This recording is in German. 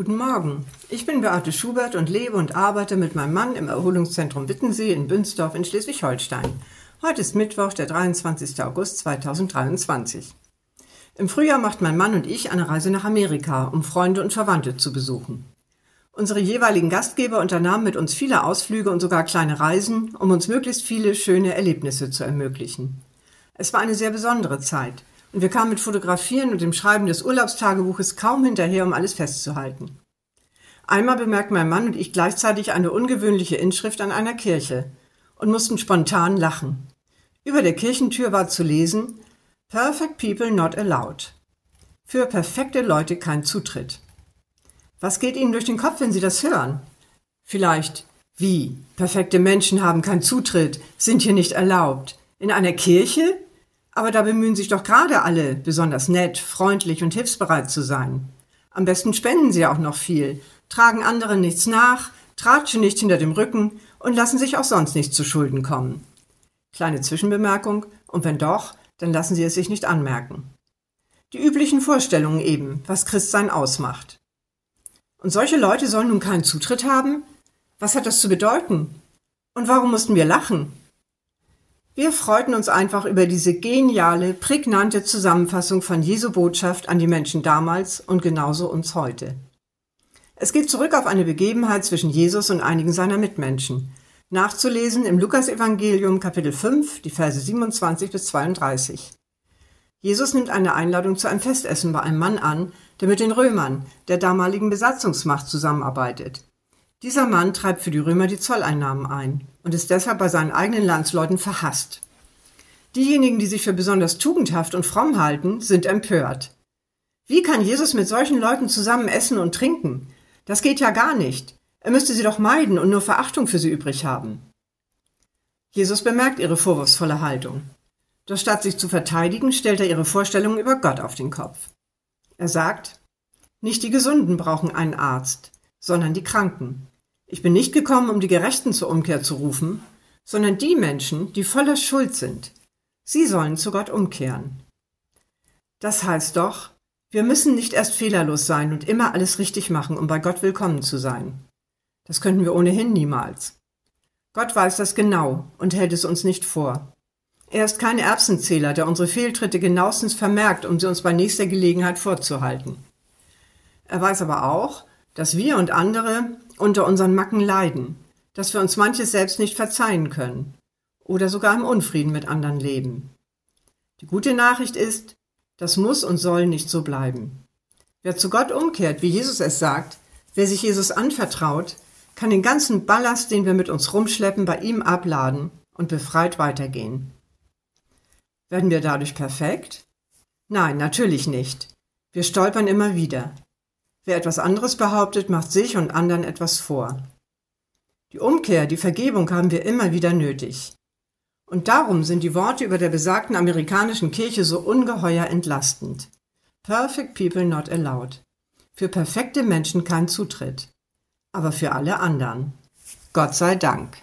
Guten Morgen. Ich bin Beate Schubert und lebe und arbeite mit meinem Mann im Erholungszentrum Wittensee in Bünsdorf in Schleswig-Holstein. Heute ist Mittwoch, der 23. August 2023. Im Frühjahr macht mein Mann und ich eine Reise nach Amerika, um Freunde und Verwandte zu besuchen. Unsere jeweiligen Gastgeber unternahmen mit uns viele Ausflüge und sogar kleine Reisen, um uns möglichst viele schöne Erlebnisse zu ermöglichen. Es war eine sehr besondere Zeit und wir kamen mit Fotografieren und dem Schreiben des Urlaubstagebuches kaum hinterher, um alles festzuhalten. Einmal bemerkten mein Mann und ich gleichzeitig eine ungewöhnliche Inschrift an einer Kirche und mussten spontan lachen. Über der Kirchentür war zu lesen Perfect People Not Allowed. Für perfekte Leute kein Zutritt. Was geht Ihnen durch den Kopf, wenn Sie das hören? Vielleicht, wie? Perfekte Menschen haben keinen Zutritt, sind hier nicht erlaubt. In einer Kirche? Aber da bemühen sich doch gerade alle, besonders nett, freundlich und hilfsbereit zu sein. Am besten spenden sie auch noch viel, tragen anderen nichts nach, tratschen nicht hinter dem Rücken und lassen sich auch sonst nicht zu Schulden kommen. Kleine Zwischenbemerkung, und wenn doch, dann lassen sie es sich nicht anmerken. Die üblichen Vorstellungen eben, was Christsein ausmacht. Und solche Leute sollen nun keinen Zutritt haben? Was hat das zu bedeuten? Und warum mussten wir lachen? Wir freuten uns einfach über diese geniale, prägnante Zusammenfassung von Jesu Botschaft an die Menschen damals und genauso uns heute. Es geht zurück auf eine Begebenheit zwischen Jesus und einigen seiner Mitmenschen. Nachzulesen im Lukasevangelium Kapitel 5, die Verse 27 bis 32. Jesus nimmt eine Einladung zu einem Festessen bei einem Mann an, der mit den Römern, der damaligen Besatzungsmacht, zusammenarbeitet. Dieser Mann treibt für die Römer die Zolleinnahmen ein und ist deshalb bei seinen eigenen Landsleuten verhasst. Diejenigen, die sich für besonders tugendhaft und fromm halten, sind empört. Wie kann Jesus mit solchen Leuten zusammen essen und trinken? Das geht ja gar nicht. Er müsste sie doch meiden und nur Verachtung für sie übrig haben. Jesus bemerkt ihre vorwurfsvolle Haltung. Doch statt sich zu verteidigen, stellt er ihre Vorstellungen über Gott auf den Kopf. Er sagt, nicht die Gesunden brauchen einen Arzt, sondern die Kranken. Ich bin nicht gekommen, um die Gerechten zur Umkehr zu rufen, sondern die Menschen, die voller Schuld sind. Sie sollen zu Gott umkehren. Das heißt doch, wir müssen nicht erst fehlerlos sein und immer alles richtig machen, um bei Gott willkommen zu sein. Das könnten wir ohnehin niemals. Gott weiß das genau und hält es uns nicht vor. Er ist kein Erbsenzähler, der unsere Fehltritte genauestens vermerkt, um sie uns bei nächster Gelegenheit vorzuhalten. Er weiß aber auch, dass wir und andere unter unseren Macken leiden, dass wir uns manches selbst nicht verzeihen können oder sogar im Unfrieden mit anderen leben. Die gute Nachricht ist, das muss und soll nicht so bleiben. Wer zu Gott umkehrt, wie Jesus es sagt, wer sich Jesus anvertraut, kann den ganzen Ballast, den wir mit uns rumschleppen, bei ihm abladen und befreit weitergehen. Werden wir dadurch perfekt? Nein, natürlich nicht. Wir stolpern immer wieder. Wer etwas anderes behauptet, macht sich und anderen etwas vor. Die Umkehr, die Vergebung haben wir immer wieder nötig. Und darum sind die Worte über der besagten amerikanischen Kirche so ungeheuer entlastend. Perfect people not allowed. Für perfekte Menschen kein Zutritt. Aber für alle anderen. Gott sei Dank.